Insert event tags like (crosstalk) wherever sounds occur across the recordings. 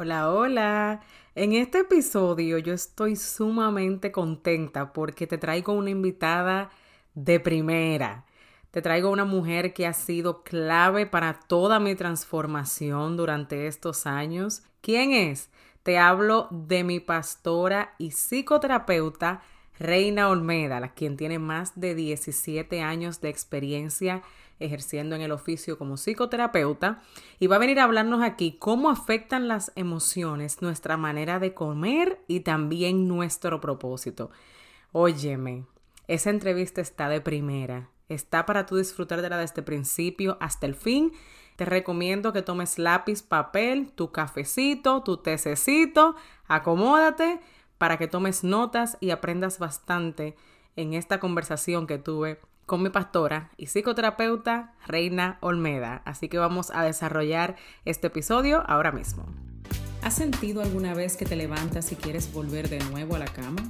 Hola, hola. En este episodio yo estoy sumamente contenta porque te traigo una invitada de primera. Te traigo una mujer que ha sido clave para toda mi transformación durante estos años. ¿Quién es? Te hablo de mi pastora y psicoterapeuta Reina Olmeda, la quien tiene más de 17 años de experiencia ejerciendo en el oficio como psicoterapeuta y va a venir a hablarnos aquí cómo afectan las emociones nuestra manera de comer y también nuestro propósito. Óyeme, esa entrevista está de primera, está para tú disfrutar de la desde el principio hasta el fin. Te recomiendo que tomes lápiz, papel, tu cafecito, tu tececito, acomódate para que tomes notas y aprendas bastante en esta conversación que tuve con mi pastora y psicoterapeuta Reina Olmeda. Así que vamos a desarrollar este episodio ahora mismo. ¿Has sentido alguna vez que te levantas y quieres volver de nuevo a la cama?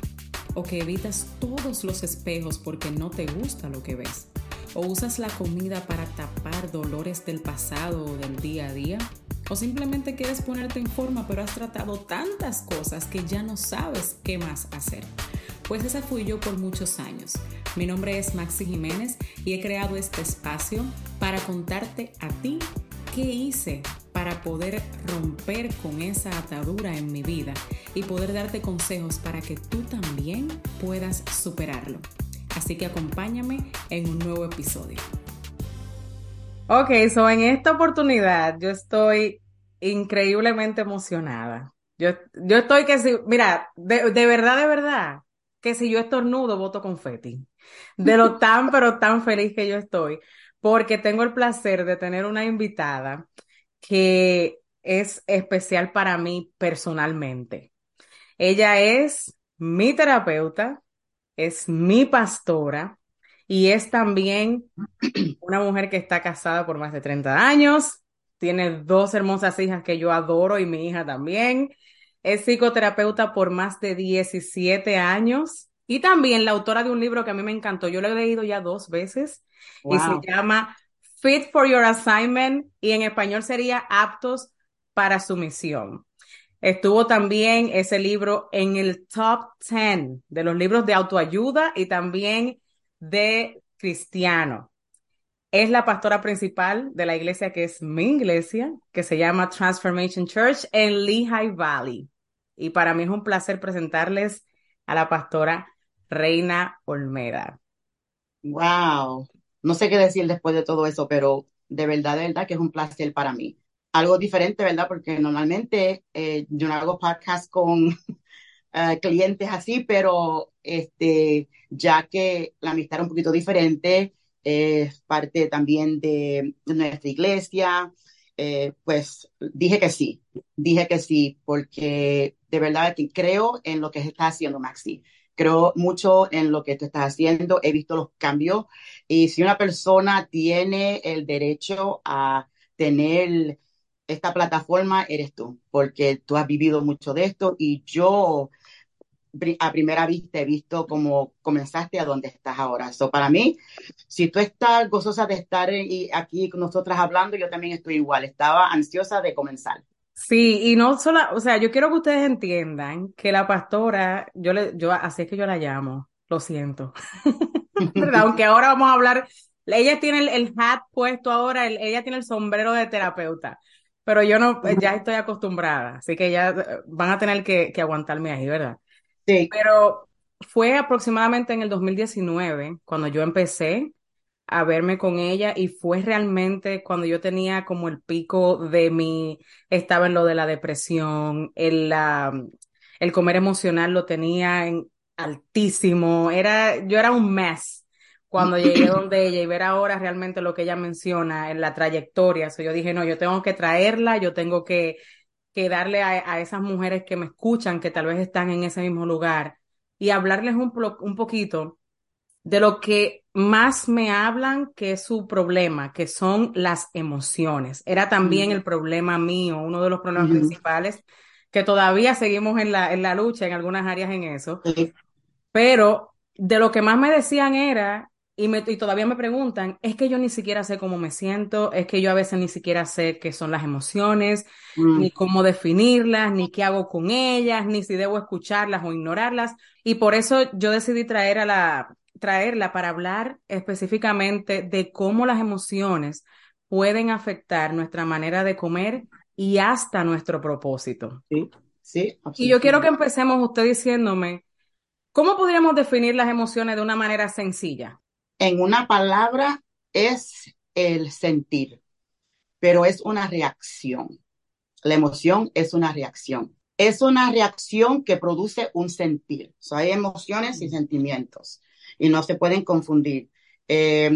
¿O que evitas todos los espejos porque no te gusta lo que ves? ¿O usas la comida para tapar dolores del pasado o del día a día? ¿O simplemente quieres ponerte en forma pero has tratado tantas cosas que ya no sabes qué más hacer? Pues esa fui yo por muchos años. Mi nombre es Maxi Jiménez y he creado este espacio para contarte a ti qué hice para poder romper con esa atadura en mi vida y poder darte consejos para que tú también puedas superarlo. Así que acompáñame en un nuevo episodio. Ok, so en esta oportunidad yo estoy increíblemente emocionada. Yo, yo estoy que si, mira, de verdad, de verdad, que si yo estornudo, voto confeti. De lo tan, pero tan feliz que yo estoy, porque tengo el placer de tener una invitada que es especial para mí personalmente. Ella es mi terapeuta, es mi pastora y es también una mujer que está casada por más de 30 años, tiene dos hermosas hijas que yo adoro y mi hija también. Es psicoterapeuta por más de 17 años y también la autora de un libro que a mí me encantó. Yo lo he leído ya dos veces y se llama Fit for Your Assignment y en español sería Aptos para su misión. Estuvo también ese libro en el top 10 de los libros de autoayuda y también de cristiano. Es la pastora principal de la iglesia que es mi iglesia, que se llama Transformation Church en Lehigh Valley. Y para mí es un placer presentarles a la pastora Reina Olmeda. Wow, no sé qué decir después de todo eso, pero de verdad, de verdad que es un placer para mí. Algo diferente, ¿verdad? Porque normalmente eh, yo no hago podcast con uh, (laughs) clientes así, pero este, ya que la amistad era un poquito diferente, es parte también de nuestra iglesia, eh, pues dije que sí, dije que sí, porque de verdad que creo en lo que está haciendo Maxi. Creo mucho en lo que tú estás haciendo, he visto los cambios y si una persona tiene el derecho a tener esta plataforma, eres tú, porque tú has vivido mucho de esto y yo a primera vista he visto cómo comenzaste a donde estás ahora. So, para mí, si tú estás gozosa de estar aquí con nosotras hablando, yo también estoy igual. Estaba ansiosa de comenzar. Sí, y no solo, o sea, yo quiero que ustedes entiendan que la pastora, yo le, yo, así es que yo la llamo, lo siento. (laughs) Aunque ahora vamos a hablar, ella tiene el, hat puesto ahora, ella tiene el sombrero de terapeuta, pero yo no, ya estoy acostumbrada, así que ya eh, van a tener que, que aguantarme ahí, ¿verdad? Pero fue aproximadamente en el 2019 cuando yo empecé a verme con ella y fue realmente cuando yo tenía como el pico de mi, estaba en lo de la depresión, el, la, el comer emocional lo tenía en altísimo, era, yo era un mess cuando llegué (clears throat) donde ella y ver ahora realmente lo que ella menciona en la trayectoria. So yo dije, no, yo tengo que traerla, yo tengo que que darle a, esas mujeres que me escuchan, que tal vez están en ese mismo lugar, y hablarles un, un poquito de lo que más me hablan que es su problema, que son las emociones. Era también el problema mío, uno de los problemas principales, que todavía seguimos en la, en la lucha en algunas áreas en eso. Pero de lo que más me decían era y, me, y todavía me preguntan, es que yo ni siquiera sé cómo me siento, es que yo a veces ni siquiera sé qué son las emociones, Mm, ni cómo definirlas, ni qué hago con ellas, ni si debo escucharlas o ignorarlas. Y por eso yo decidí traer a la, traerla para hablar específicamente de cómo las emociones pueden afectar nuestra manera de comer y hasta nuestro propósito. sí, sí, Y yo quiero que empecemos usted diciéndome, ¿cómo podríamos definir las emociones de una manera sencilla? En una palabra es el sentir, pero es una reacción. La emoción es una reacción. Es una reacción que produce un sentir. So, hay emociones y sentimientos y no se pueden confundir. Eh,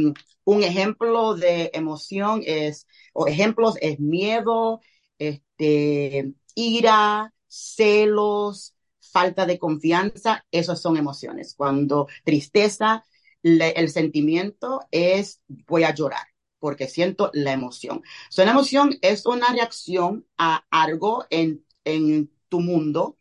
un ejemplo de emoción es, o ejemplos es miedo, este, ira, celos, falta de confianza. Esas son emociones. Cuando tristeza, el sentimiento es voy a llorar porque siento la emoción. So, la emoción es una reacción a algo en, en tu mundo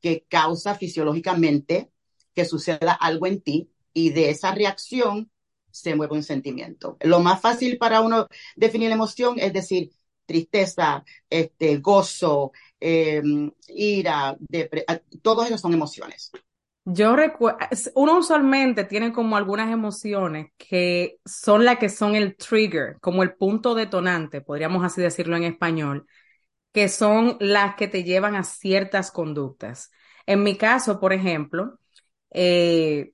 que causa fisiológicamente que suceda algo en ti y de esa reacción se mueve un sentimiento. Lo más fácil para uno definir la emoción es decir tristeza, este, gozo, eh, ira, depre- todos esos son emociones. Yo recuerdo, uno usualmente tiene como algunas emociones que son las que son el trigger, como el punto detonante, podríamos así decirlo en español, que son las que te llevan a ciertas conductas. En mi caso, por ejemplo, eh,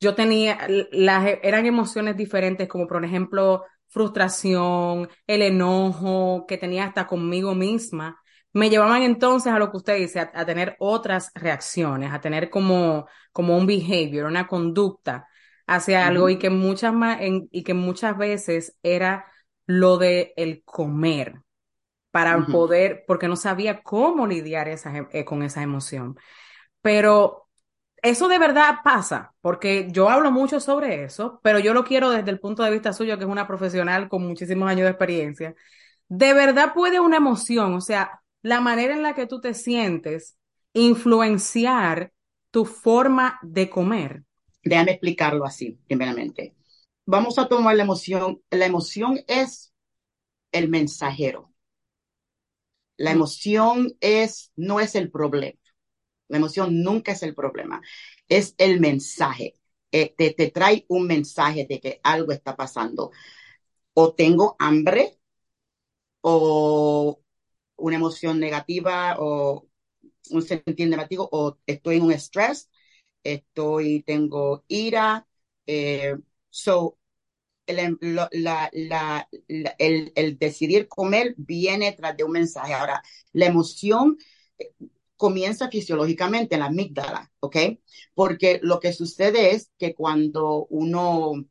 yo tenía, las, eran emociones diferentes, como por ejemplo, frustración, el enojo que tenía hasta conmigo misma, me llevaban entonces a lo que usted dice, a, a tener otras reacciones, a tener como, como un behavior, una conducta hacia algo y que muchas más, en, y que muchas veces era lo de el comer para poder, porque no sabía cómo lidiar esa, eh, con esa emoción. Pero eso de verdad pasa, porque yo hablo mucho sobre eso, pero yo lo quiero desde el punto de vista suyo, que es una profesional con muchísimos años de experiencia. ¿De verdad puede una emoción, o sea, la manera en la que tú te sientes, influenciar tu forma de comer? Déjame explicarlo así, primeramente. Vamos a tomar la emoción. La emoción es el mensajero. La Mm. emoción es, no es el problema. La emoción nunca es el problema. Es el mensaje. Eh, te, te trae un mensaje de que algo está pasando. O tengo hambre, o una emoción negativa, o un sentir negativo, o estoy en un estrés, estoy, tengo ira. Eh, so, el, la, la, la, el, decidir comer viene tras de un mensaje. Ahora, la emoción comienza fisiológicamente en la amígdala, ¿ok? Porque lo que sucede es que cuando uno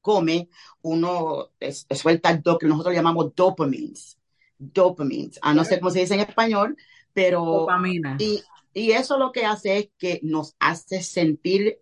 come, uno es, suelta lo que nosotros llamamos dopamines, dopamines, a no sé cómo se dice en español, pero Dopamina. y, y eso lo que hace es que nos hace sentir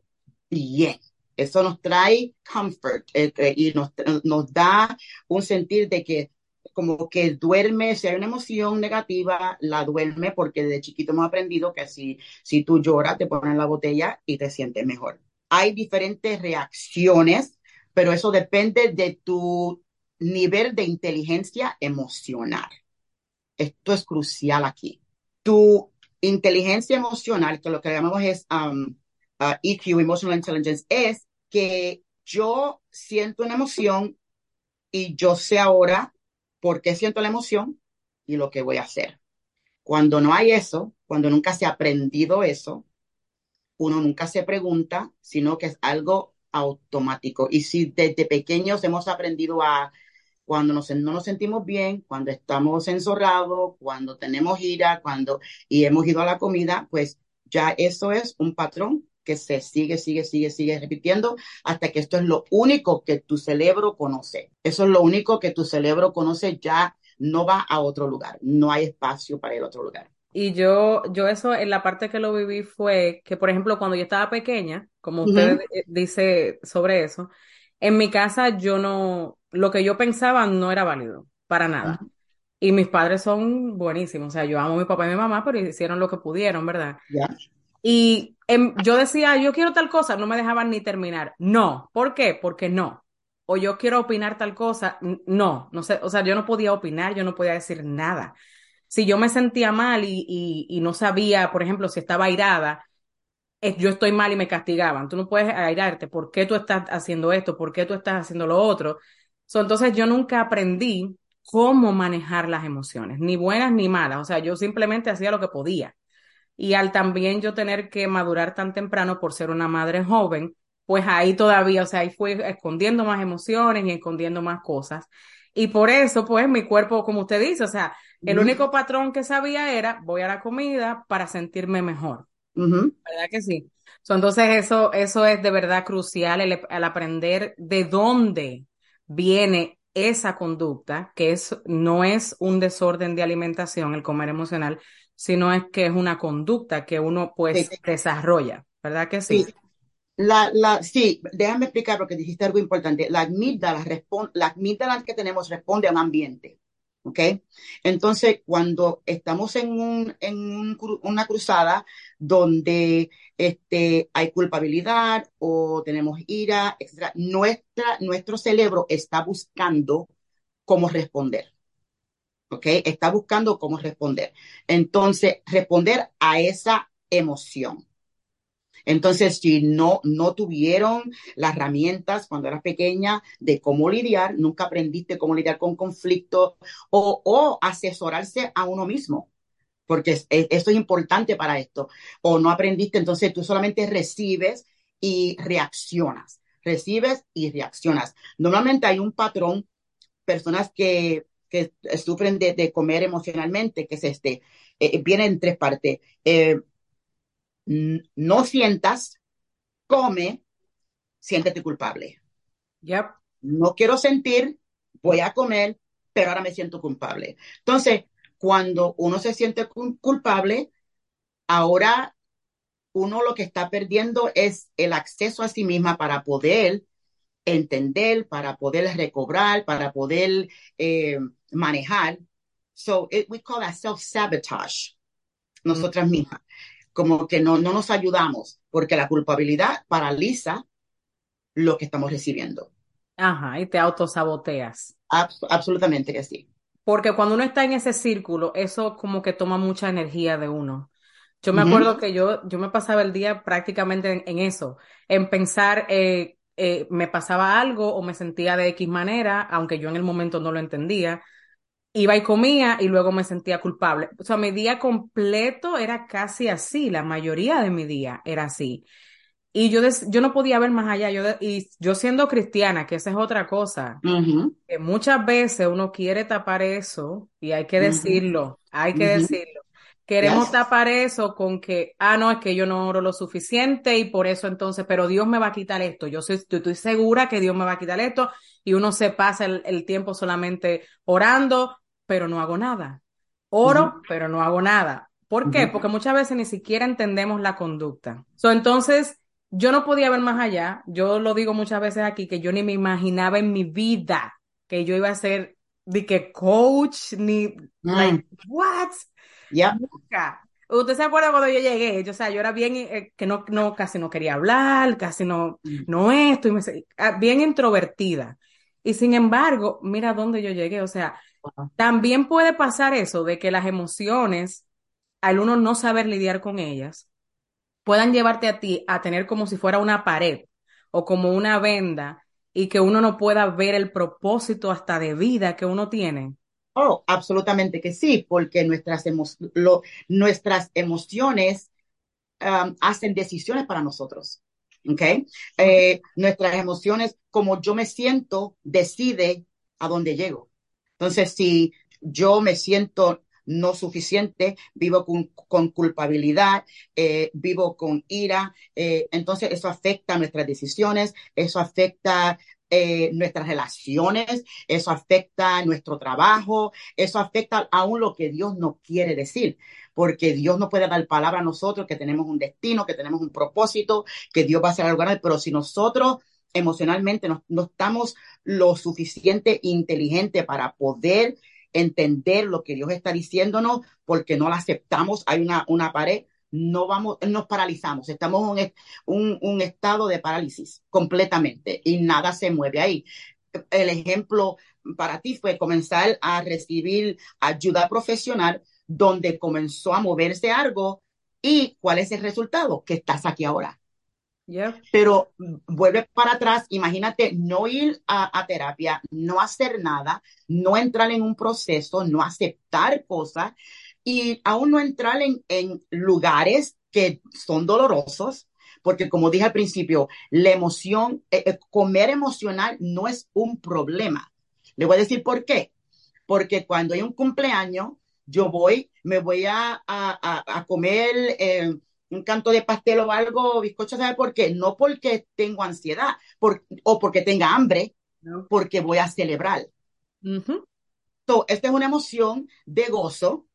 bien. Eso nos trae comfort eh, eh, y nos, nos da un sentir de que como que duerme, si hay una emoción negativa, la duerme porque desde chiquito hemos aprendido que si, si tú lloras, te ponen la botella y te sientes mejor. Hay diferentes reacciones, pero eso depende de tu nivel de inteligencia emocional. Esto es crucial aquí. Tu inteligencia emocional, que lo que llamamos es um, uh, EQ, Emotional Intelligence, es que yo siento una emoción y yo sé ahora por qué siento la emoción y lo que voy a hacer. Cuando no hay eso, cuando nunca se ha aprendido eso, uno nunca se pregunta, sino que es algo automático. Y si desde pequeños hemos aprendido a, cuando nos, no nos sentimos bien, cuando estamos enzorrados, cuando tenemos ira, cuando y hemos ido a la comida, pues ya eso es un patrón que se sigue, sigue, sigue, sigue repitiendo hasta que esto es lo único que tu cerebro conoce. Eso es lo único que tu cerebro conoce, ya no va a otro lugar, no hay espacio para el otro lugar. Y yo, yo eso en la parte que lo viví fue que, por ejemplo, cuando yo estaba pequeña, como usted uh -huh. dice sobre eso, en mi casa yo no, lo que yo pensaba no era válido, para nada. Uh -huh. Y mis padres son buenísimos, o sea, yo amo a mi papá y a mi mamá, pero hicieron lo que pudieron, ¿verdad? Yeah. Y em, yo decía, yo quiero tal cosa, no me dejaban ni terminar. No, ¿por qué? Porque no. O yo quiero opinar tal cosa, no, no sé, o sea, yo no podía opinar, yo no podía decir nada. Si yo me sentía mal y, y, y no sabía, por ejemplo, si estaba airada, yo estoy mal y me castigaban. Tú no puedes airarte. ¿Por qué tú estás haciendo esto? ¿Por qué tú estás haciendo lo otro? So, entonces yo nunca aprendí cómo manejar las emociones, ni buenas ni malas. O sea, yo simplemente hacía lo que podía. Y al también yo tener que madurar tan temprano por ser una madre joven, pues ahí todavía, o sea, ahí fui escondiendo más emociones y escondiendo más cosas. Y por eso, pues mi cuerpo, como usted dice, o sea, el único patrón que sabía era voy a la comida para sentirme mejor. ¿Verdad que sí? entonces eso, eso es de verdad crucial, el, el, aprender de dónde viene esa conducta, que es, no es un desorden de alimentación, el comer emocional, sino es que es una conducta que uno pues sí. desarrolla, ¿verdad que sí? sí? La, la, sí, déjame explicar porque dijiste algo importante. La amígdala, la amígdala que tenemos responde a un ambiente. ¿Ok? Entonces, cuando estamos en, un, en un, una cruzada donde este, hay culpabilidad o tenemos ira, etc., nuestra, nuestro cerebro está buscando cómo responder. ¿Ok? Está buscando cómo responder. Entonces, responder a esa emoción. Entonces, si no, no tuvieron las herramientas cuando eras pequeña de cómo lidiar, nunca aprendiste cómo lidiar con conflictos o, o asesorarse a uno mismo, porque es, es, esto es importante para esto, o no aprendiste, entonces tú solamente recibes y reaccionas, recibes y reaccionas. Normalmente hay un patrón, personas que, que sufren de, de comer emocionalmente, que es este, eh, viene en tres partes. Eh, no sientas, come, siéntete culpable. Yep. No quiero sentir, voy a comer, pero ahora me siento culpable. Entonces, cuando uno se siente culpable, ahora uno lo que está perdiendo es el acceso a sí misma para poder entender, para poder recobrar, para poder eh, manejar. So it, we call that self-sabotage, nosotras mm. mismas como que no, no nos ayudamos, porque la culpabilidad paraliza lo que estamos recibiendo. Ajá, y te autosaboteas. Abs absolutamente que sí. Porque cuando uno está en ese círculo, eso como que toma mucha energía de uno. Yo me uh -huh. acuerdo que yo, yo me pasaba el día prácticamente en, en eso, en pensar, eh, eh, me pasaba algo o me sentía de X manera, aunque yo en el momento no lo entendía, iba y comía y luego me sentía culpable. O sea, mi día completo era casi así, la mayoría de mi día era así. Y yo, yo no podía ver más allá. Yo y yo siendo cristiana, que esa es otra cosa, uh -huh. que muchas veces uno quiere tapar eso y hay que decirlo, uh -huh. hay que uh -huh. decirlo. Queremos yes. tapar eso con que, ah, no, es que yo no oro lo suficiente y por eso entonces, pero Dios me va a quitar esto. Yo soy, estoy segura que Dios me va a quitar esto y uno se pasa el, el tiempo solamente orando, pero no hago nada. Oro, uh -huh. pero no hago nada. ¿Por qué? Uh -huh. Porque muchas veces ni siquiera entendemos la conducta. So, entonces, yo no podía ver más allá. Yo lo digo muchas veces aquí, que yo ni me imaginaba en mi vida que yo iba a ser de que coach, ni, mm. like, what? Nunca. ¿Usted se acuerda cuando yo llegué? Yo, o sea, yo era bien, eh, que no, no, casi no quería hablar, casi no, mm. no esto, y me, ah, bien introvertida. Y sin embargo, mira dónde yo llegué, o sea, también puede pasar eso de que las emociones, al uno no saber lidiar con ellas, puedan llevarte a ti a tener como si fuera una pared o como una venda y que uno no pueda ver el propósito hasta de vida que uno tiene. Oh, absolutamente que sí, porque nuestras, emo lo, nuestras emociones um, hacen decisiones para nosotros. ¿Ok? Eh, nuestras emociones, como yo me siento, decide a dónde llego. Entonces, si yo me siento no suficiente, vivo con, con culpabilidad, eh, vivo con ira, eh, entonces eso afecta nuestras decisiones, eso afecta eh, nuestras relaciones, eso afecta nuestro trabajo, eso afecta aún lo que Dios nos quiere decir, porque Dios no puede dar palabra a nosotros que tenemos un destino, que tenemos un propósito, que Dios va a hacer algo grande, pero si nosotros emocionalmente no, no estamos lo suficiente inteligente para poder entender lo que Dios está diciéndonos porque no la aceptamos, hay una, una pared, no vamos, nos paralizamos, estamos en un, un, estado de parálisis completamente y nada se mueve ahí. El ejemplo para ti fue comenzar a recibir ayuda profesional donde comenzó a moverse algo y cuál es el resultado, que estás aquí ahora. Pero vuelve para atrás, imagínate no ir a, terapia, no hacer nada, no entrar en un proceso, no aceptar cosas y aún no entrar en, lugares que son dolorosos, porque como dije al principio, la emoción, eh, eh, comer emocional no es un problema. Le voy a decir por qué. Porque cuando hay un cumpleaños, yo voy, me voy a, a, comer eh, un canto de pastel o algo, bizcocho, ¿sabe por qué? No porque tengo ansiedad o porque tenga hambre, porque voy a celebrar. esta es una emoción de gozo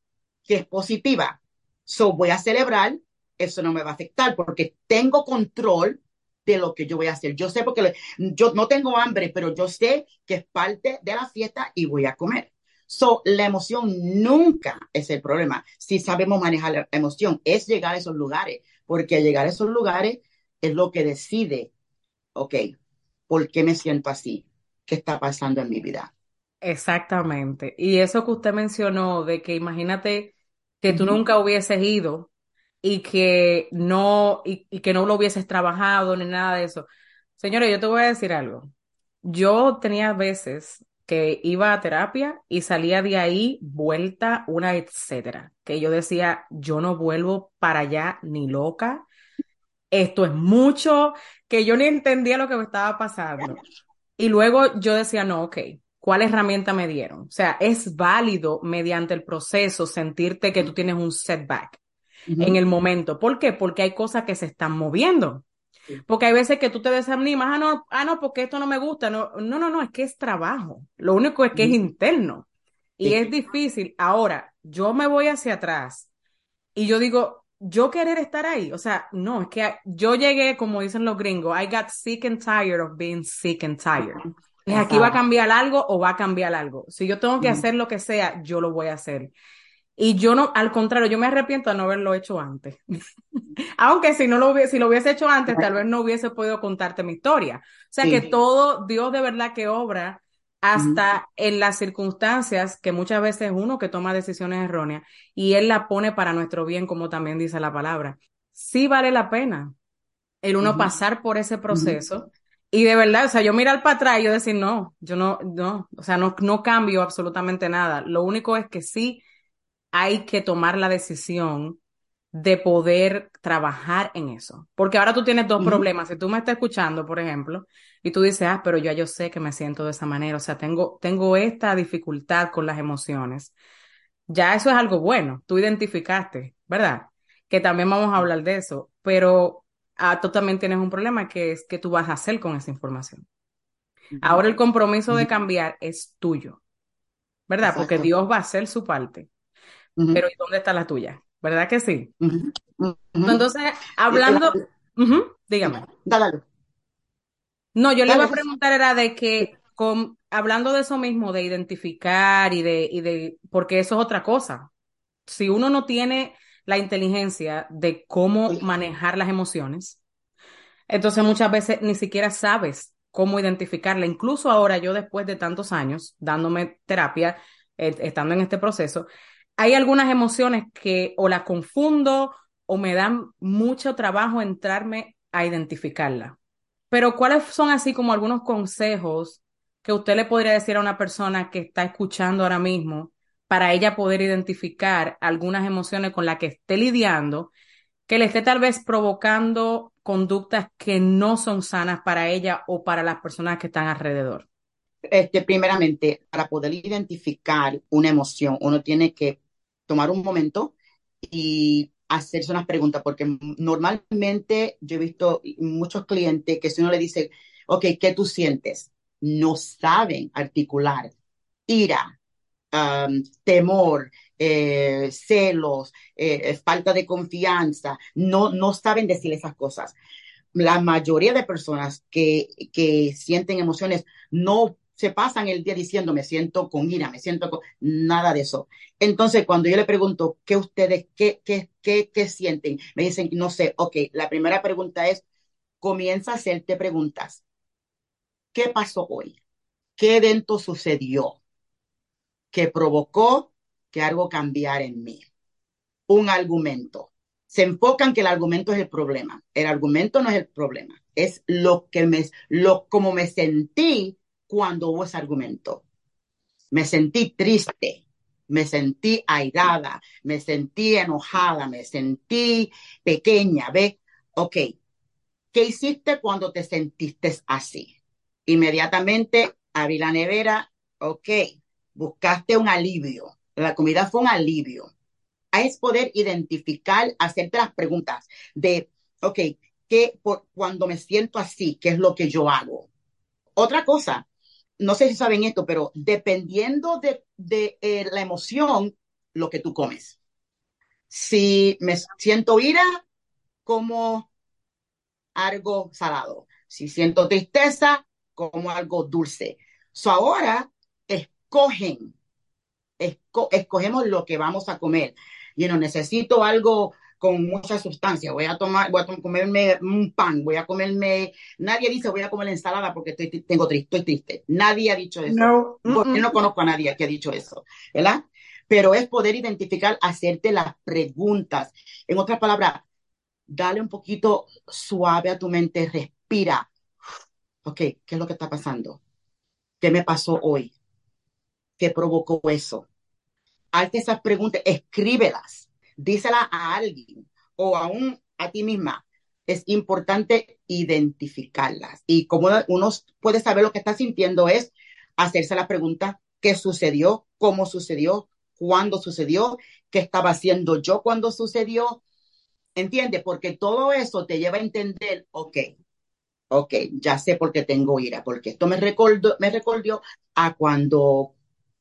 que es positiva. So, voy a celebrar, eso no me va a afectar porque tengo control de lo que yo voy a hacer. Yo sé porque yo no tengo hambre, pero yo sé que es parte de la fiesta y voy a comer. So, la emoción nunca es el problema. Si sabemos manejar la emoción, es llegar a esos lugares, porque llegar a esos lugares es lo que decide, ok, ¿por qué me siento así? ¿Qué está pasando en mi vida? Exactamente. Y eso que usted mencionó de que imagínate que tú nunca hubieses ido y que no, y, que no lo hubieses trabajado ni nada de eso. Señores, yo te voy a decir algo. Yo tenía veces que iba a terapia y salía de ahí vuelta, una etcétera. Que yo decía, yo no vuelvo para allá ni loca. Esto es mucho, que yo ni entendía lo que me estaba pasando. Y luego yo decía, no, ok, ¿cuál herramienta me dieron? O sea, es válido mediante el proceso sentirte que tú tienes un setback en el momento. ¿Por qué? Porque hay cosas que se están moviendo. Porque hay veces que tú te desanimas, ah, no, ah, no, porque esto no me gusta. No, no, no, no, es que es trabajo. Lo único es que es interno. Y es difícil. Ahora, yo me voy hacia atrás y yo digo, yo querer estar ahí. O sea, no, es que yo llegué, como dicen los gringos, I got sick and tired of being sick and tired. Es aquí va a cambiar algo o va a cambiar algo. Si yo tengo que hacer lo que sea, yo lo voy a hacer. Y yo no, al contrario, yo me arrepiento de no haberlo hecho antes. (laughs) Aunque si no lo hubiese, si lo hubiese hecho antes, tal vez no hubiese podido contarte mi historia. O sea que todo, Dios de verdad que obra hasta en las circunstancias que muchas veces uno que toma decisiones erróneas y él la pone para nuestro bien, como también dice la palabra. Sí vale la pena el uno pasar por ese proceso. Y de verdad, o sea, yo mirar para atrás y yo decir, no, yo no, no, o sea, no, no cambio absolutamente nada. Lo único es que sí hay que tomar la decisión de poder trabajar en eso. Porque ahora tú tienes dos problemas. Si tú me estás escuchando, por ejemplo, y tú dices, ah, pero ya yo sé que me siento de esa manera, o sea, tengo, tengo esta dificultad con las emociones. Ya eso es algo bueno, tú identificaste, ¿verdad? Que también vamos a hablar de eso, pero ah, tú también tienes un problema que es que tú vas a hacer con esa información. Ahora el compromiso de cambiar es tuyo, ¿verdad? Porque Dios va a hacer su parte pero ¿y dónde está la tuya? ¿Verdad que sí? Entonces, hablando, dígame. Dale. No, yo le iba a preguntar era de que, con, hablando de eso mismo, de identificar y de, y de, porque eso es otra cosa. Si uno no tiene la inteligencia de cómo manejar las emociones, entonces muchas veces ni siquiera sabes cómo identificarla. Incluso ahora yo después de tantos años dándome terapia, eh, estando en este proceso, hay algunas emociones que o las confundo o me dan mucho trabajo entrarme a identificarla. Pero ¿cuáles son así como algunos consejos que usted le podría decir a una persona que está escuchando ahora mismo para ella poder identificar algunas emociones con las que esté lidiando, que le esté tal vez provocando conductas que no son sanas para ella o para las personas que están alrededor? Este, primeramente, para poder identificar una emoción, uno tiene que tomar un momento y hacerse unas preguntas, porque normalmente yo he visto muchos clientes que si uno le dice, ok, ¿qué tú sientes? No saben articular ira, temor, eh, celos, eh, falta de confianza, no, no saben decir esas cosas. La mayoría de personas que, que sienten emociones no se pasan el día diciendo, me siento con ira, me siento con... Nada de eso. Entonces, cuando yo le pregunto, ¿qué ustedes, qué, qué, qué, qué sienten? Me dicen, no sé, ok, la primera pregunta es, comienza a hacerte preguntas. ¿Qué pasó hoy? ¿Qué evento sucedió que provocó que algo cambiara en mí? Un argumento. Se enfocan que el argumento es el problema. El argumento no es el problema, es lo que me, lo, como me sentí cuando hubo ese argumento. Me sentí triste, me sentí airada, me sentí enojada, me sentí pequeña, ¿ve? Ok, ¿qué hiciste cuando te sentiste así? Inmediatamente abrí la nevera, ok, buscaste un alivio, la comida fue un alivio. Es poder identificar, hacerte las preguntas de, ok, ¿qué, por, cuando me siento así, qué es lo que yo hago? Otra cosa, no sé si saben esto, pero dependiendo de, eh, la emoción, lo que tú comes. Si me siento ira, como algo salado. Si siento tristeza, como algo dulce. So ahora escogen, esco escogemos lo que vamos a comer. Y no necesito algo con mucha sustancia. Voy a tomar, voy a comerme un pan, voy a comerme. Nadie dice voy a comer ensalada porque estoy, tengo triste, estoy triste. Nadie ha dicho eso. No, Yo no conozco a nadie que ha dicho eso, ¿verdad? Pero es poder identificar, hacerte las preguntas. En otras palabras, dale un poquito suave a tu mente, respira. Ok, ¿qué es lo que está pasando? ¿Qué me pasó hoy? ¿Qué provocó eso? Hazte esas preguntas, escríbelas dísela a alguien o aún a ti misma. Es importante identificarlas. Y como uno puede saber lo que está sintiendo es hacerse la pregunta, ¿qué sucedió? ¿Cómo sucedió? ¿Cuándo sucedió? ¿Qué estaba haciendo yo cuando sucedió? ¿Entiendes? Porque todo eso te lleva a entender, ok, ok, ya sé por qué tengo ira, porque esto me recordó, me recordó a cuando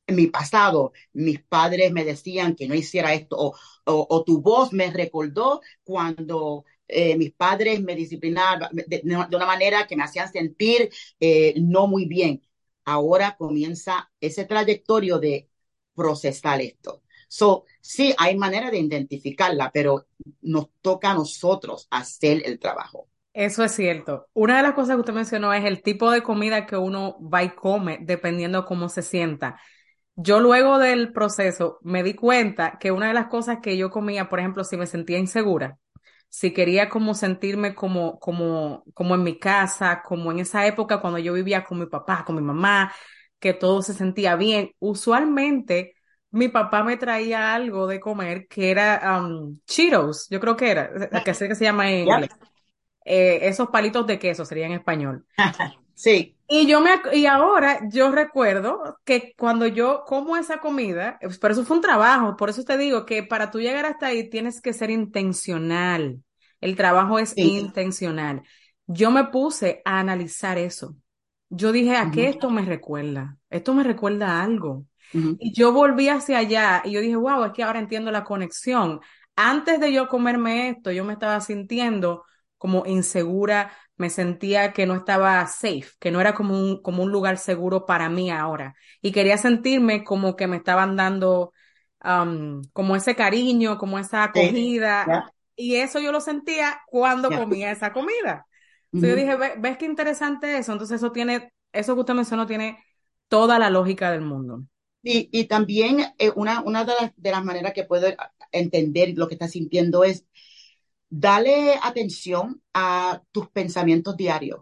mi pasado mis padres me decían que no hiciera esto, o, tu voz me recordó cuando eh, mis padres me disciplinaban de, de, una manera que me hacían sentir eh, no muy bien. Ahora comienza ese trayectorio de procesar esto. So, sí, hay manera de identificarla, pero nos toca a nosotros hacer el trabajo. Eso es cierto. Una de las cosas que usted mencionó es el tipo de comida que uno va y come dependiendo cómo se sienta. Yo luego del proceso me di cuenta que una de las cosas que yo comía, por ejemplo, si me sentía insegura, si quería como sentirme como, como, como en mi casa, como en esa época cuando yo vivía con mi papá, con mi mamá, que todo se sentía bien, usualmente mi papá me traía algo de comer que era um, Cheetos, yo creo que era, que sé que se llama en inglés. Eh, esos palitos de queso sería en español. (laughs) sí. Y yo me, y ahora yo recuerdo que cuando yo como esa comida, pues, pero eso fue un trabajo, por eso te digo que para tú llegar hasta ahí tienes que ser intencional. El trabajo es intencional. Yo me puse a analizar eso. Yo dije, ¿a qué esto me recuerda? Esto me recuerda a algo. Y yo volví hacia allá y yo dije, wow, es que ahora entiendo la conexión. Antes de yo comerme esto, yo me estaba sintiendo como insegura me sentía que no estaba safe, que no era como un, como un lugar seguro para mí ahora. Y quería sentirme como que me estaban dando um, como ese cariño, como esa acogida. Y eso yo lo sentía cuando comía esa comida. Entonces yo dije, ¿ves qué interesante eso? Entonces eso tiene, eso que usted mencionó tiene toda la lógica del mundo. Y, y también eh, una, una de, las, de las maneras que puedo entender lo que está sintiendo es dale atención a tus pensamientos diarios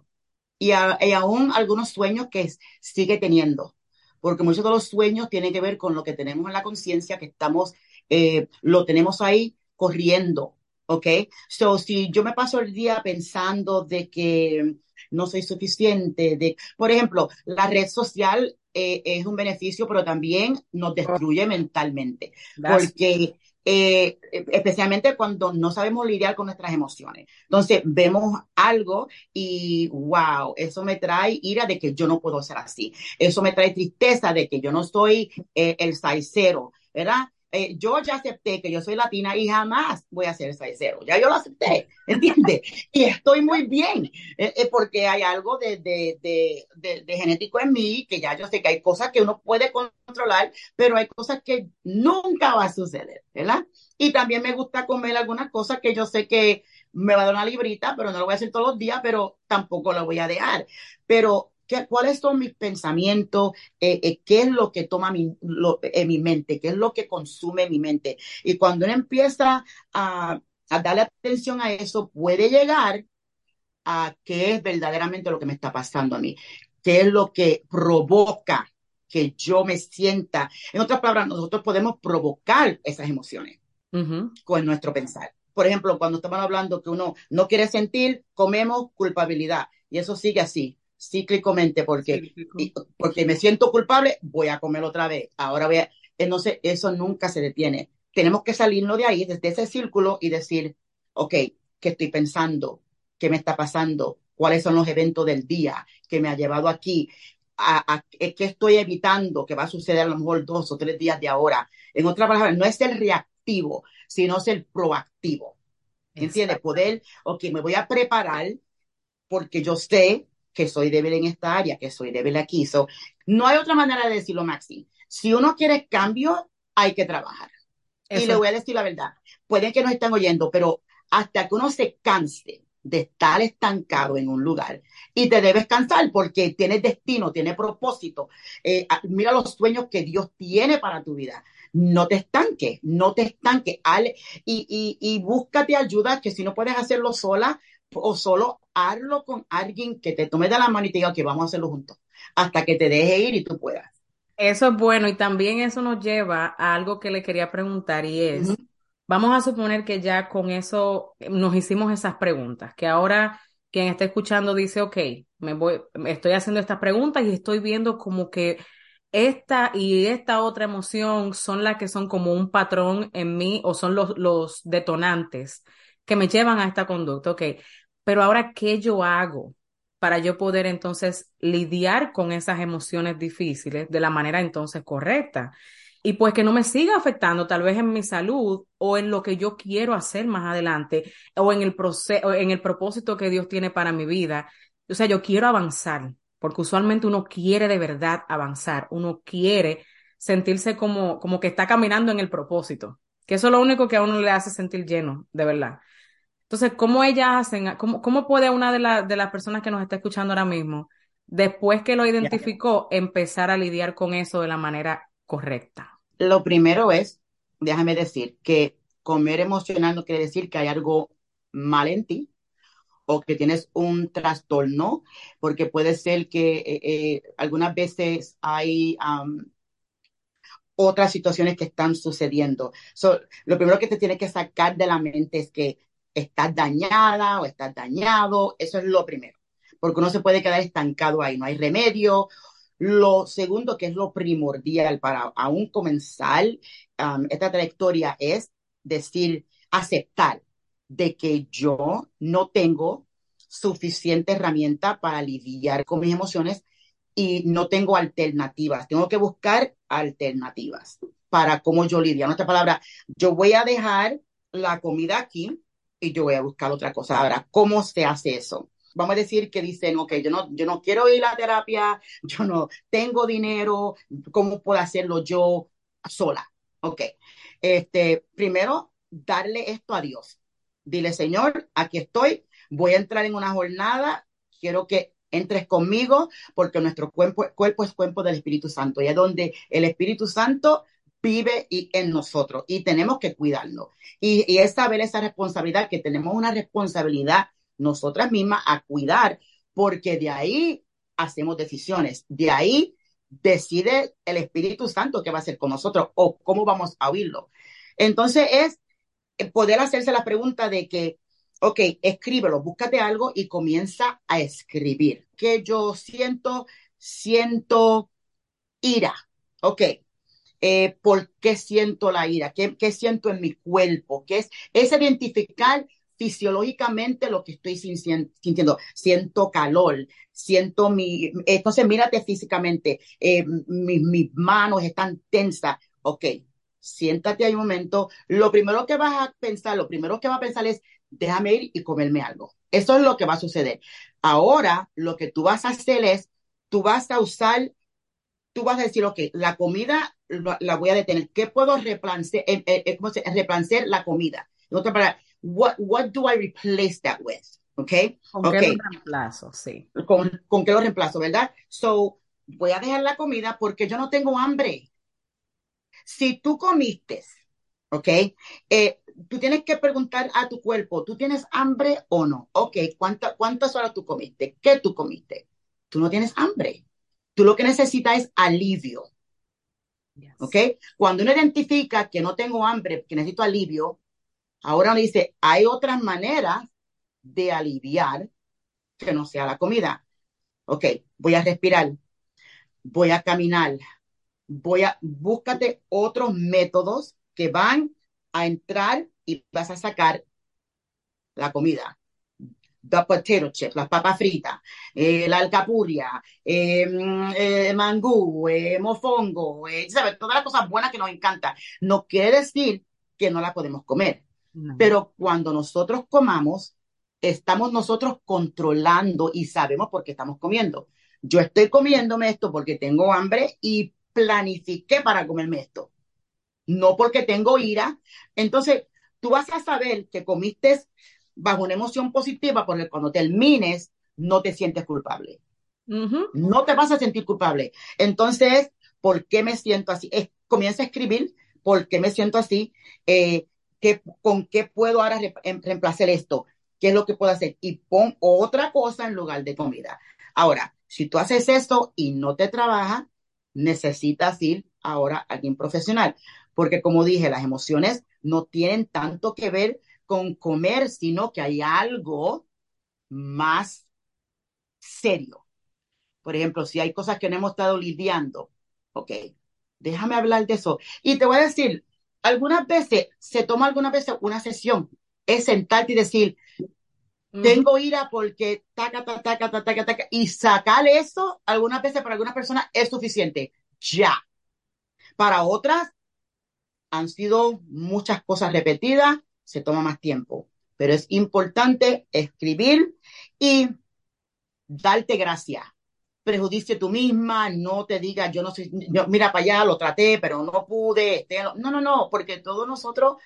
y, a, y aún algunos sueños que sigue teniendo, porque muchos de los sueños tienen que ver con lo que tenemos en la conciencia, que estamos, eh, lo tenemos ahí corriendo, ¿ok? So, si yo me paso el día pensando de que no soy suficiente, de, por ejemplo, la red social eh, es un beneficio, pero también nos destruye mentalmente, porque eh, especialmente cuando no sabemos lidiar con nuestras emociones. Entonces, vemos algo y, wow, eso me trae ira de que yo no puedo ser así. Eso me trae tristeza de que yo no soy eh, el saicero, ¿verdad? Eh, yo ya acepté que yo soy latina y jamás voy a ser cero. Ya yo lo acepté, (laughs) ¿entiendes? y estoy muy bien, eh, eh, porque hay algo de, de, de, de, genético en mí, que ya yo sé que hay cosas que uno puede controlar, pero hay cosas que nunca va a suceder, ¿verdad? Y también me gusta comer algunas cosas que yo sé que me va a dar una librita, pero no lo voy a hacer todos los días, pero tampoco lo voy a dejar. Pero ¿Cuáles son mis pensamientos? Eh, eh, ¿Qué es lo que toma mi, en mi mente? ¿Qué es lo que consume mi mente? Y cuando uno empieza a, a darle atención a eso, puede llegar a qué es verdaderamente lo que me está pasando a mí. ¿Qué es lo que provoca que yo me sienta? En otras palabras, nosotros podemos provocar esas emociones con nuestro pensar. Por ejemplo, cuando estamos hablando que uno no quiere sentir, comemos culpabilidad. Y eso sigue así cíclicamente porque, porque me siento culpable, voy a comer otra vez. Ahora voy a, entonces eso nunca se detiene. Tenemos que salirnos de ahí, desde ese círculo y decir, ok, ¿qué estoy pensando? ¿Qué me está pasando? ¿Cuáles son los eventos del día que me ha llevado aquí? A, ¿Qué estoy evitando que va a suceder a lo mejor dos o tres días de ahora? En otras palabras, no es el reactivo, sino es el proactivo. ¿Entiendes? Poder, ok, me voy a preparar porque yo sé que soy débil en esta área, que soy débil aquí. So, no hay otra manera de decirlo, Maxi. Si uno quiere cambio, hay que trabajar. Y le voy a decir la verdad. Pueden que nos estén oyendo, pero hasta que uno se canse de estar estancado en un lugar y te debes cansar porque tienes destino, tienes propósito. Eh, mira los sueños que Dios tiene para tu vida. No te estanques, no te estanques. Y, y, y búscate ayuda que si no puedes hacerlo sola, o solo hazlo con alguien que te tome de la mano y te diga que vamos a hacerlo juntos hasta que te deje ir y tú puedas. Eso es bueno y también eso nos lleva a algo que le quería preguntar y es, vamos a suponer que ya con eso nos hicimos esas preguntas, que ahora quien está escuchando dice, ok, me voy, estoy haciendo estas preguntas y estoy viendo como que esta y esta otra emoción son las que son como un patrón en mí o son los, los detonantes que me llevan a esta conducta. Ok, pero ahora, ¿qué yo hago para yo poder entonces lidiar con esas emociones difíciles de la manera entonces correcta? Y pues que no me siga afectando tal vez en mi salud o en lo que yo quiero hacer más adelante o en el proceso, en el propósito que Dios tiene para mi vida. O sea, yo quiero avanzar, porque usualmente uno quiere de verdad avanzar, uno quiere sentirse como, como que está caminando en el propósito, que eso es lo único que a uno le hace sentir lleno, de verdad. Entonces, ¿cómo ellas hacen, cómo, cómo puede una de, de las personas que nos está escuchando ahora mismo, después que lo identificó, empezar a lidiar con eso de la manera correcta? Lo primero es, déjame decir, que comer emocional no quiere decir que hay algo mal en ti o que tienes un trastorno, porque puede ser que eh, eh, algunas veces hay otras situaciones que están sucediendo. lo primero que te tiene que sacar de la mente es que estás dañada o estás dañado, eso es lo primero, porque uno se puede quedar estancado ahí, no hay remedio. Lo segundo, que es lo primordial para aún comenzar esta trayectoria, es decir, aceptar de que yo no tengo suficiente herramienta para lidiar con mis emociones y no tengo alternativas. Tengo que buscar alternativas para cómo yo lidio. En otra palabra, yo voy a dejar la comida aquí y yo voy a buscar otra cosa. Ahora, ¿cómo se hace eso? Vamos a decir que dicen, ok, yo no, yo no quiero ir a la terapia, (laughs) yo no tengo dinero, ¿cómo puedo hacerlo yo sola? Ok, este, primero, darle esto a Dios. Dile, Señor, aquí estoy, voy a entrar en una jornada, quiero que entres conmigo, porque nuestro cuerpo, cuerpo es cuerpo del Espíritu Santo, y es donde el Espíritu Santo vive y en nosotros y tenemos que cuidarlo. Y, y, es saber esa responsabilidad, que tenemos una responsabilidad nosotras mismas a cuidar, porque de ahí hacemos decisiones, de ahí decide el Espíritu Santo qué va a hacer con nosotros o cómo vamos a oírlo. Entonces es poder hacerse la pregunta de que, ok, escríbelo, búscate algo y comienza a escribir. Que yo siento, siento ira. Ok, eh, por qué siento la ira, qué, siento en mi cuerpo, qué es, es identificar fisiológicamente lo que estoy sintiendo. Siento calor, siento mi, entonces mírate físicamente, eh, mis, mis manos están tensas. Ok, siéntate ahí un momento. Lo primero que vas a pensar, lo primero que vas a pensar es, déjame ir y comerme algo. Eso es lo que va a suceder. Ahora, lo que tú vas a hacer es, tú vas a usar, tú vas a decir, ok, la comida la, voy a detener. ¿Qué puedo replantear? Eh, eh, eh, ¿Cómo se Replantear la comida. En otra palabra, what, what do I replace that with? ¿Ok? ¿Con qué lo reemplazo? Sí. ¿Con, ¿Con qué lo reemplazo, verdad? So, voy a dejar la comida porque yo no tengo hambre. Si tú comiste, ¿ok? Eh, tú tienes que preguntar a tu cuerpo, ¿tú tienes hambre o no? Ok, ¿cuánta, ¿cuántas horas tú comiste? ¿Qué tú comiste? Tú no tienes hambre. Tú lo que necesitas es alivio. ¿Ok? Cuando uno identifica que no tengo hambre, que necesito alivio, ahora uno dice, hay otras maneras de aliviar que no sea la comida. Ok, voy a respirar, voy a caminar, voy a, búscate otros métodos que van a entrar y vas a sacar la comida. The potato chips, las papas fritas, eh, la alcapurria, eh, eh, mangú, mofongo, ¿sabes? Todas las cosas buenas que nos encantan. No quiere decir que no la podemos comer. Pero cuando nosotros comamos, estamos nosotros controlando y sabemos por qué estamos comiendo. Yo estoy comiéndome esto porque tengo hambre y planifiqué para comerme esto. No porque tengo ira. Entonces, tú vas a saber que comiste bajo una emoción positiva porque cuando termines no te sientes culpable. No te vas a sentir culpable. Entonces, ¿por qué me siento así? comienza a escribir por qué me siento así, eh, con qué puedo ahora em, reemplazar esto, qué es lo que puedo hacer y pon otra cosa en lugar de comida. Ahora, si tú haces esto y no te trabaja, necesitas ir ahora a alguien profesional, porque como dije, las emociones no tienen tanto que ver con comer, sino que hay algo más serio. Por ejemplo, si hay cosas que no hemos estado lidiando, ok, déjame hablar de eso. Y te voy a decir, algunas veces se toma algunas veces una sesión, es sentarte y decir, tengo ira porque taca, taca, taca, taca, taca, y sacar eso algunas veces para algunas personas es suficiente. Ya. Para otras han sido muchas cosas repetidas, se toma más tiempo, pero es importante escribir y darte gracia. Prejudicio tú misma, no te digas, yo no sé, mira para allá, lo traté, pero no pude. No, no, no, porque todos nosotros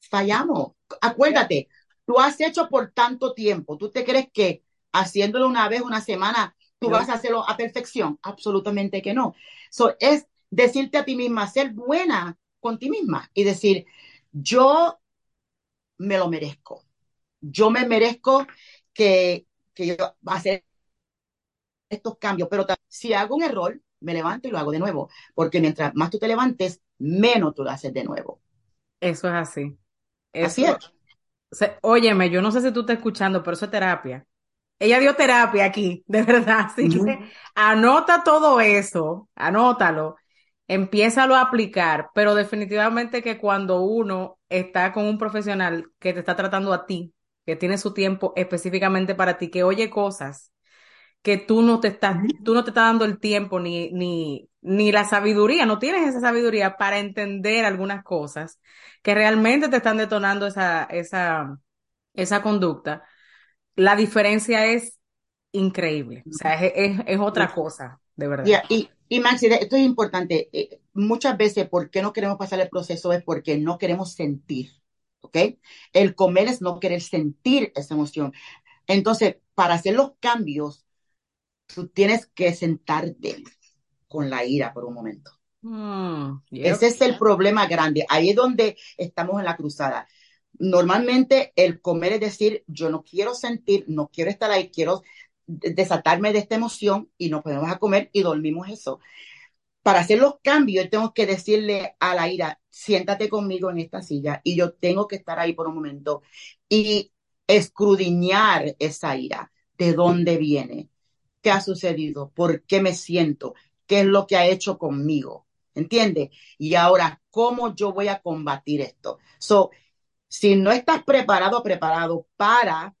fallamos. Acuérdate, tú has hecho por tanto tiempo, ¿tú te crees que haciéndolo una vez, una semana, tú vas a hacerlo a perfección? Absolutamente que no. So, es decirte a ti misma, ser buena con ti misma y decir, yo me lo merezco. Yo me merezco que, que yo hacer estos cambios, pero si hago un error, me levanto y lo hago de nuevo, porque mientras más tú te levantes, menos tú lo haces de nuevo. Eso es así. así es óyeme, yo no sé si tú estás escuchando, pero eso es terapia. Ella dio terapia aquí, de verdad. Así que anota todo eso, anótalo, empiézalo a aplicar, pero definitivamente que cuando uno está con un profesional que te está tratando a ti, que tiene su tiempo específicamente para ti, que oye cosas que tú no te estás, tú no te estás dando el tiempo ni, ni, ni la sabiduría, no tienes esa sabiduría para entender algunas cosas que realmente te están detonando esa, esa, esa conducta, la diferencia es increíble. O sea, es, es, otra cosa, de verdad. Y, y Maxi, esto es importante. Eh, muchas veces, ¿por qué no queremos pasar el proceso? Es porque no queremos sentir. ¿Ok? El comer es no querer sentir esa emoción. Entonces, para hacer los cambios, tú tienes que sentarte con la ira por un momento. Mm, Ese es el problema grande. Ahí es donde estamos en la cruzada. Normalmente el comer es decir, yo no quiero sentir, no quiero estar ahí, quiero desatarme de esta emoción y nos podemos a comer y dormimos eso. Para hacer los cambios, tengo que decirle a la ira, siéntate conmigo en esta silla y yo tengo que estar ahí por un momento y escrudiñar esa ira. ¿De dónde viene? ¿Qué ha sucedido? ¿Por qué me siento? ¿Qué es lo que ha hecho conmigo? ¿Entiendes? Y ahora, ¿cómo yo voy a combatir esto? So, si no estás preparado preparado para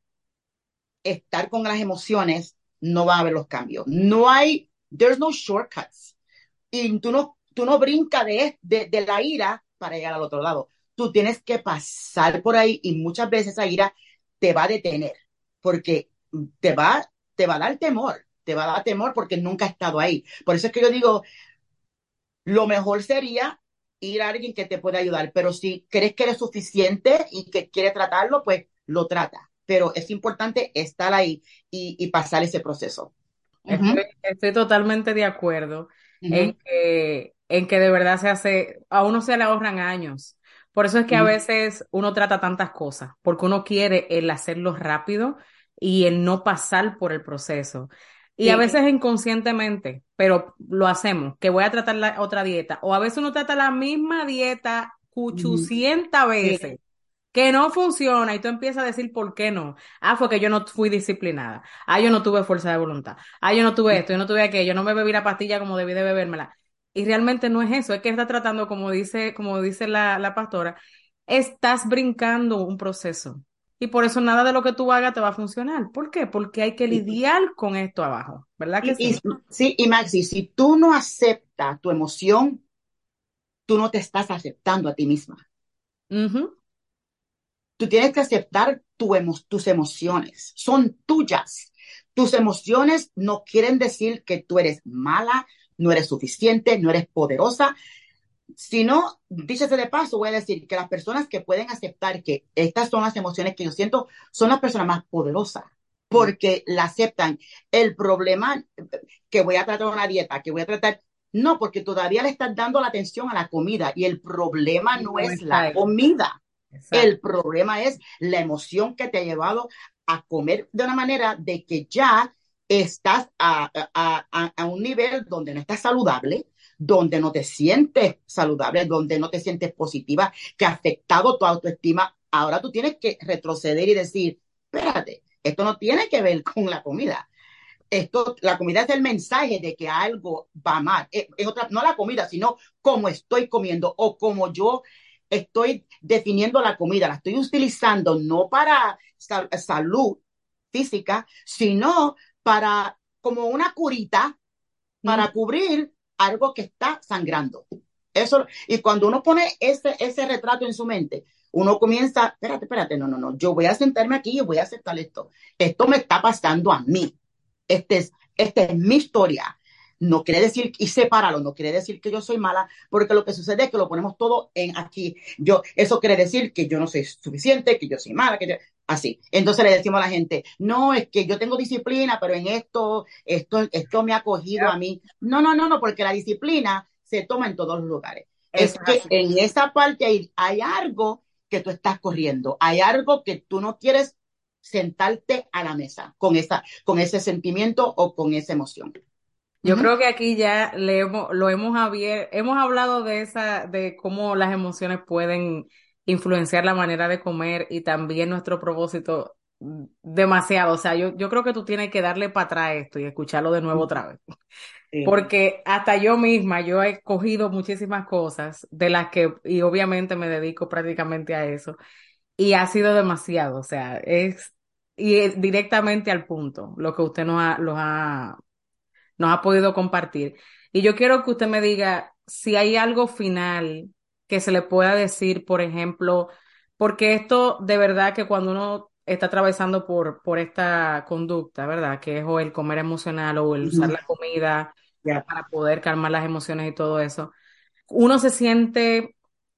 estar con las emociones, no va a haber los cambios. No hay, there's no shortcuts. Y tú no, tú no brincas de, de, de la ira para llegar al otro lado. Tú tienes que pasar por ahí y muchas veces esa ira te va a detener porque te va, te va a dar temor, te va a dar temor porque nunca ha estado ahí. Por eso es que yo digo, lo mejor sería ir a alguien que te pueda ayudar, pero si crees que eres suficiente y que quiere tratarlo, pues lo trata. Pero es importante estar ahí y, pasar ese proceso. Estoy, totalmente de acuerdo en, que, en que de verdad se hace, a uno se le ahorran años. Por eso es que a veces uno trata tantas cosas, porque uno quiere el hacerlo rápido y el no pasar por el proceso. Y a veces inconscientemente, pero lo hacemos, que voy a tratar la otra dieta. O a veces uno trata la misma dieta 800 veces, que no funciona, y tú empiezas a decir por qué no. Ah, fue que yo no fui disciplinada. Ah, yo no tuve fuerza de voluntad. Ah, yo no tuve esto, yo no tuve aquello, yo no me bebí la pastilla como debí de bebérmela. Y realmente no es eso, es que está tratando, como dice, como dice la, la pastora, estás brincando un proceso. Y por eso nada de lo que tú hagas te va a funcionar. ¿Por qué? Porque hay que lidiar con esto abajo, ¿verdad que sí? sí, y Maxi, si tú no aceptas tu emoción, tú no te estás aceptando a ti misma. Tú tienes que aceptar tus emociones, son tuyas. Tus emociones no quieren decir que tú eres mala, no eres suficiente, no eres poderosa. Si no, díchese de paso, voy a decir que las personas que pueden aceptar que estas son las emociones que yo siento son las personas más poderosas porque la aceptan. El problema que voy a tratar una dieta, que voy a tratar, no, porque todavía le estás dando la atención a la comida y el problema no, es la comida. El problema es la emoción que te ha llevado a comer de una manera de que ya estás a, a, a un nivel donde no estás saludable, donde no te sientes saludable, donde no te sientes positiva, que ha afectado tu autoestima, ahora tú tienes que retroceder y decir, espérate, esto no tiene que ver con la comida. Esto, la comida es el mensaje de que algo va mal. Es, otra, no la comida, sino cómo estoy comiendo o cómo yo estoy definiendo la comida. La estoy utilizando no para salud física, sino para como una curita para cubrir algo que está sangrando. Eso, y cuando uno pone ese, ese retrato en su mente, uno comienza, espérate, espérate, no, no, no, yo voy a sentarme aquí y voy a aceptar esto. Esto me está pasando a mí. Este es, esta es mi historia. No quiere decir, y sepáralo, no quiere decir que yo soy mala, porque lo que sucede es que lo ponemos todo en aquí. Yo, eso quiere decir que yo no soy suficiente, que yo soy mala, que yo, así. Entonces le decimos a la gente, no, es que yo tengo disciplina, pero en esto, esto, esto me ha cogido a mí. No, no, no, no, porque la disciplina se toma en todos los lugares. Es, que en esa parte hay, hay algo que tú estás corriendo, hay algo que tú no quieres sentarte a la mesa con esa, con ese sentimiento o con esa emoción. Yo creo que aquí ya le hemos, lo hemos abierto, hemos hablado de esa, de cómo las emociones pueden influenciar la manera de comer y también nuestro propósito demasiado. O sea, yo, yo creo que tú tienes que darle para atrás esto y escucharlo de nuevo otra vez. Porque hasta yo misma, yo he cogido muchísimas cosas de las que, y obviamente me dedico prácticamente a eso, y ha sido demasiado, o sea, es, y es directamente al punto, lo que usted nos ha, ha, nos ha podido compartir. Y yo quiero que usted me diga si hay algo final que se le pueda decir, por ejemplo, porque esto de verdad que cuando uno está atravesando por, por esta conducta, ¿verdad? Que es o el comer emocional o el usar la comida para poder calmar las emociones y todo eso, uno se siente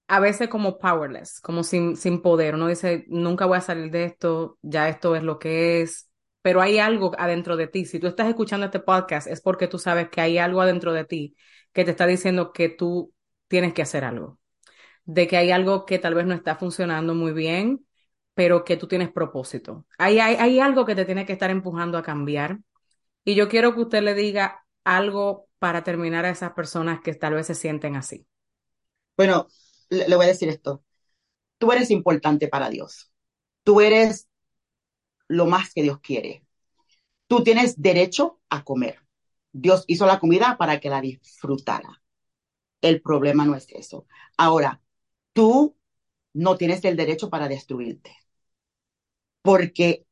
a veces como powerless, como sin, sin poder. Uno dice, nunca voy a salir de esto, ya esto es lo que es, pero hay algo adentro de ti. Si tú estás escuchando este podcast es porque tú sabes que hay algo adentro de ti que te está diciendo que tú tienes que hacer algo de que hay algo que tal vez no está funcionando muy bien, pero que tú tienes propósito. Hay, hay, hay algo que te tiene que estar empujando a cambiar. Y yo quiero que usted le diga algo para terminar a esas personas que tal vez se sienten así. Bueno, le, le voy a decir esto. Tú eres importante para Dios. Tú eres lo más que Dios quiere. Tú tienes derecho a comer. Dios hizo la comida para que la disfrutara. El problema no es eso. Ahora, tú no tienes el derecho para destruirte. Porque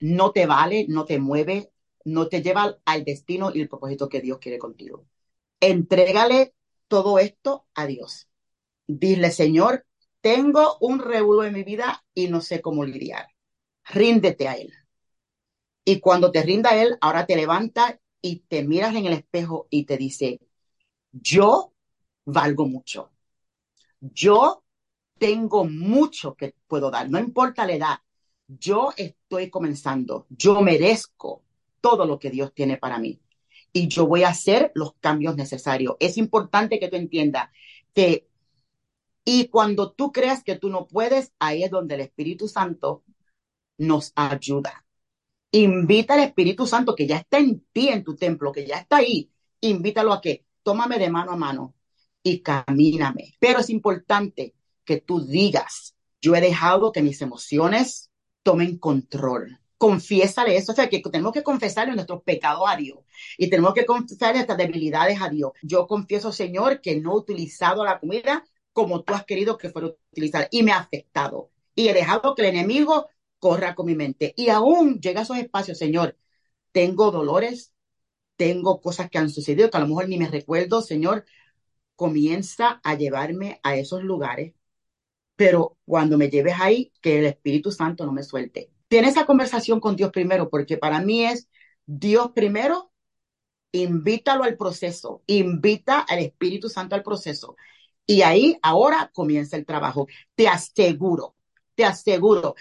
no te vale, no te mueve, no te lleva al destino y el propósito que Dios quiere contigo. Entrégale todo esto a Dios. dile, Señor, tengo un revuelo en mi vida y no sé cómo lidiar. Ríndete a Él. Y cuando te rinda a Él, ahora te levanta y te miras en el espejo y te dice, yo valgo mucho. Yo tengo mucho que puedo dar, no importa la edad. Yo estoy comenzando, yo merezco todo lo que Dios tiene para mí y yo voy a hacer los cambios necesarios. Es importante que tú entiendas que y cuando tú creas que tú no puedes, ahí es donde el Espíritu Santo nos ayuda. Invita al Espíritu Santo que ya está en ti, en tu templo, que ya está ahí. Invítalo a que tómame de mano a mano y camíname. Pero es importante que tú digas, yo he dejado que mis emociones tomen control. Confiésale eso, o sea, que tenemos que confesarle nuestros pecados a Dios y tenemos que confesarle nuestras debilidades a Dios. Yo confieso, Señor, que no he utilizado la comida como tú has querido que fuera utilizada y me ha afectado. Y he dejado que el enemigo corra con mi mente. Y aún llega a esos espacios, Señor, tengo dolores, tengo cosas que han sucedido que a lo mejor ni me recuerdo, Señor, comienza a llevarme a esos lugares, pero cuando me lleves ahí, que el Espíritu Santo no me suelte. Tiene esa conversación con Dios primero, porque para mí es Dios primero, invítalo al proceso, invita al Espíritu Santo al proceso. Y ahí ahora comienza el trabajo. Te aseguro, te aseguro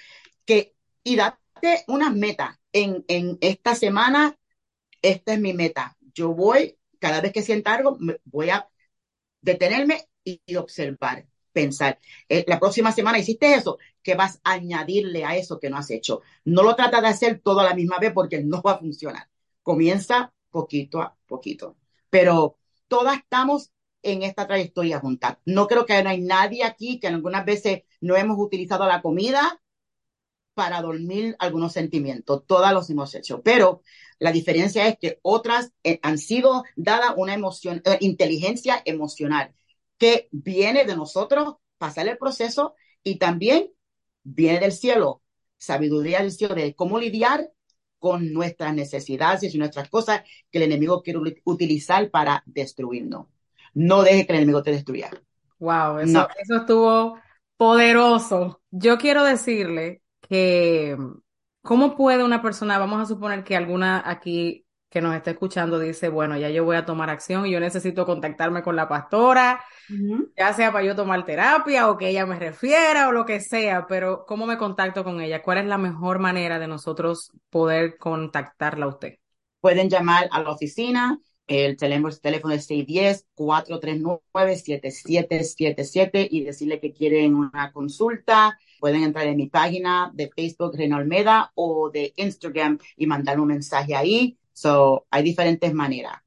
que, y date una meta. En, en esta semana, esta es mi meta. Yo voy, cada vez que sienta algo, voy a detenerme y, observar, pensar. Eh, la próxima semana hiciste eso, ¿qué vas a añadirle a eso que no has hecho? No lo trata de hacer todo a la misma vez porque no va a funcionar. Comienza poquito a poquito. Pero todas estamos en esta trayectoria juntas. No creo que no hay nadie aquí que algunas veces no hemos utilizado la comida para dormir algunos sentimientos. Todas los hemos hecho. Pero la diferencia es que otras eh, han sido dadas una emoción, eh, inteligencia emocional que viene de nosotros pasar el proceso y también viene del cielo, sabiduría del cielo de cómo lidiar con nuestras necesidades y nuestras cosas que el enemigo quiere utilizar para destruirnos. No deje que el enemigo te destruya. Wow, eso, eso estuvo poderoso. Yo quiero decirle que ¿Cómo puede una persona, vamos a suponer que alguna aquí que nos está escuchando dice, bueno, ya yo voy a tomar acción y yo necesito contactarme con la pastora, ya sea para yo tomar terapia o que ella me refiera o lo que sea, pero ¿cómo me contacto con ella? ¿Cuál es la mejor manera de nosotros poder contactarla a usted? Pueden llamar a la oficina, el teléfono, el teléfono es 610-439-7777 y decirle que quieren una consulta pueden entrar en mi página de Facebook, Reina Olmeda, o de Instagram y mandar un mensaje ahí. So, hay diferentes maneras.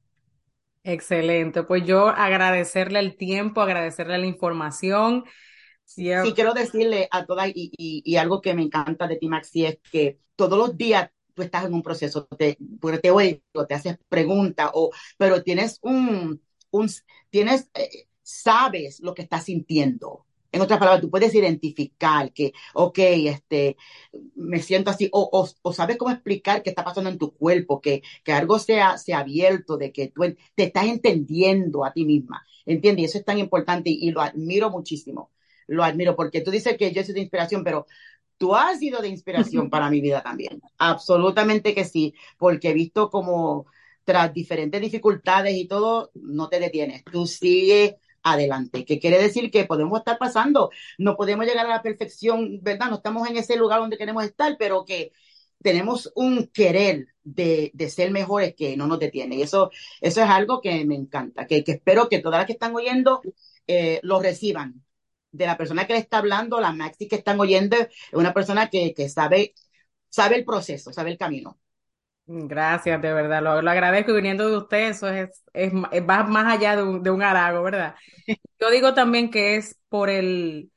Excelente. Pues yo agradecerle el tiempo, agradecerle la información. Sí, quiero decirle a todas, y, algo que me encanta de ti, Maxi, es que todos los días tú estás en un proceso, te, te oigo, te haces preguntas, o, pero tienes un, un tienes, eh, sabes lo que estás sintiendo en otras palabras, tú puedes identificar que, ok, este, me siento así, o, o, sabes cómo explicar qué está pasando en tu cuerpo, que, que algo se ha, abierto, de que tú te estás entendiendo a ti misma, ¿entiendes? Y eso es tan importante y, lo admiro muchísimo, lo admiro, porque tú dices que yo soy de inspiración, pero tú has sido de inspiración para mi vida también, absolutamente que sí, porque he visto como tras diferentes dificultades y todo, no te detienes, tú sigues adelante, que quiere decir que podemos estar pasando, no podemos llegar a la perfección, ¿verdad? No estamos en ese lugar donde queremos estar, pero que tenemos un querer de, ser mejores que no nos detiene. Y eso, eso es algo que me encanta, que, espero que todas las que están oyendo eh, lo reciban. De la persona que le está hablando, la Maxi que están oyendo, es una persona que, sabe, sabe el proceso, sabe el camino. Gracias, de verdad, lo, agradezco y viniendo de usted, eso es, es, va más allá de un, de un halago, ¿verdad? (laughs) Yo digo también que es por el,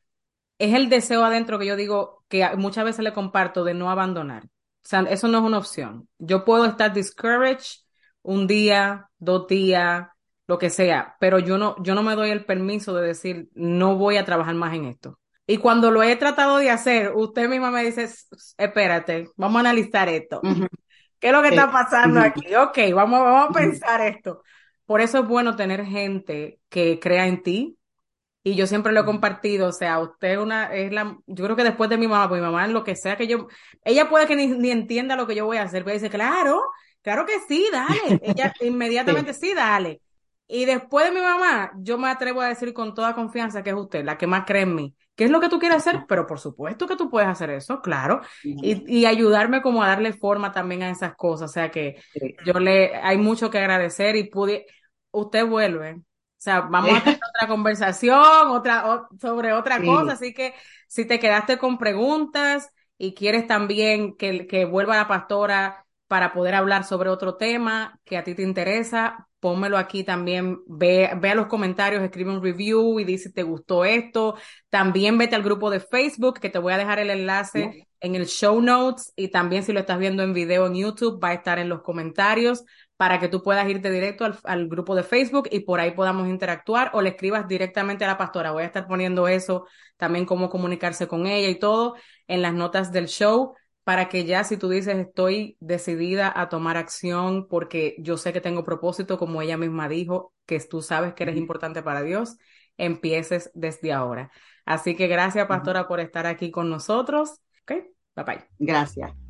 es el deseo adentro que yo digo que muchas veces le comparto de no abandonar. O sea, eso no es una opción. Yo puedo estar discouraged un día, dos días, lo que sea, pero yo no, yo no me doy el permiso de decir, no voy a trabajar más en esto. Y cuando lo he tratado de hacer, usted misma me dice, espérate, vamos a analizar esto. ¿Qué es lo que está pasando aquí? Ok, vamos, vamos a pensar esto. Por eso es bueno tener gente que crea en ti, Y yo siempre lo he compartido, o sea, usted una, es la, yo creo que después de mi mamá, pues mi mamá, lo que sea que yo, ella puede que ni, entienda lo que yo voy a hacer, pero dice, claro, claro que sí, dale. (laughs) Ella inmediatamente sí. dale. Y después de mi mamá, yo me atrevo a decir con toda confianza que es usted, la que más cree en mí. ¿Qué es lo que tú quieres hacer? Pero por supuesto que tú puedes hacer eso, claro. Y, y ayudarme como a darle forma también a esas cosas. O sea que yo le, hay mucho que agradecer y pude, usted vuelve o sea, vamos a tener otra conversación, otra, sobre otra cosa. Así que si te quedaste con preguntas y quieres también que, que vuelva la pastora para poder hablar sobre otro tema que a ti te interesa, pónmelo aquí también, ve, ve a los comentarios, escribe un review y dice si te gustó esto. También vete al grupo de Facebook, que te voy a dejar el enlace en el show notes y también si lo estás viendo en video en YouTube, va a estar en los comentarios para que tú puedas irte directo al, grupo de Facebook y por ahí podamos interactuar o le escribas directamente a la pastora. Voy a estar poniendo eso también cómo comunicarse con ella y todo en las notas del show para que ya si tú dices estoy decidida a tomar acción porque yo sé que tengo propósito, como ella misma dijo, que tú sabes que eres importante para Dios, empieces desde ahora. Así que gracias, pastora, por estar aquí con nosotros. Ok, bye bye. Gracias.